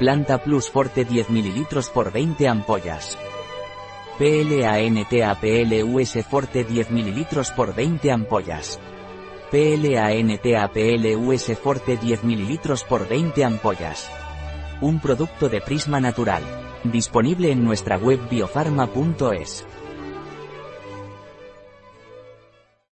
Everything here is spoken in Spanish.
Planta Plus Forte 10 ml por 20 ampollas. PLANTAPLUS Forte 10 ml por 20 ampollas. PLANTAPLUS Forte 10 ml por 20 ampollas. Un producto de Prisma Natural. Disponible en nuestra web biofarma.es.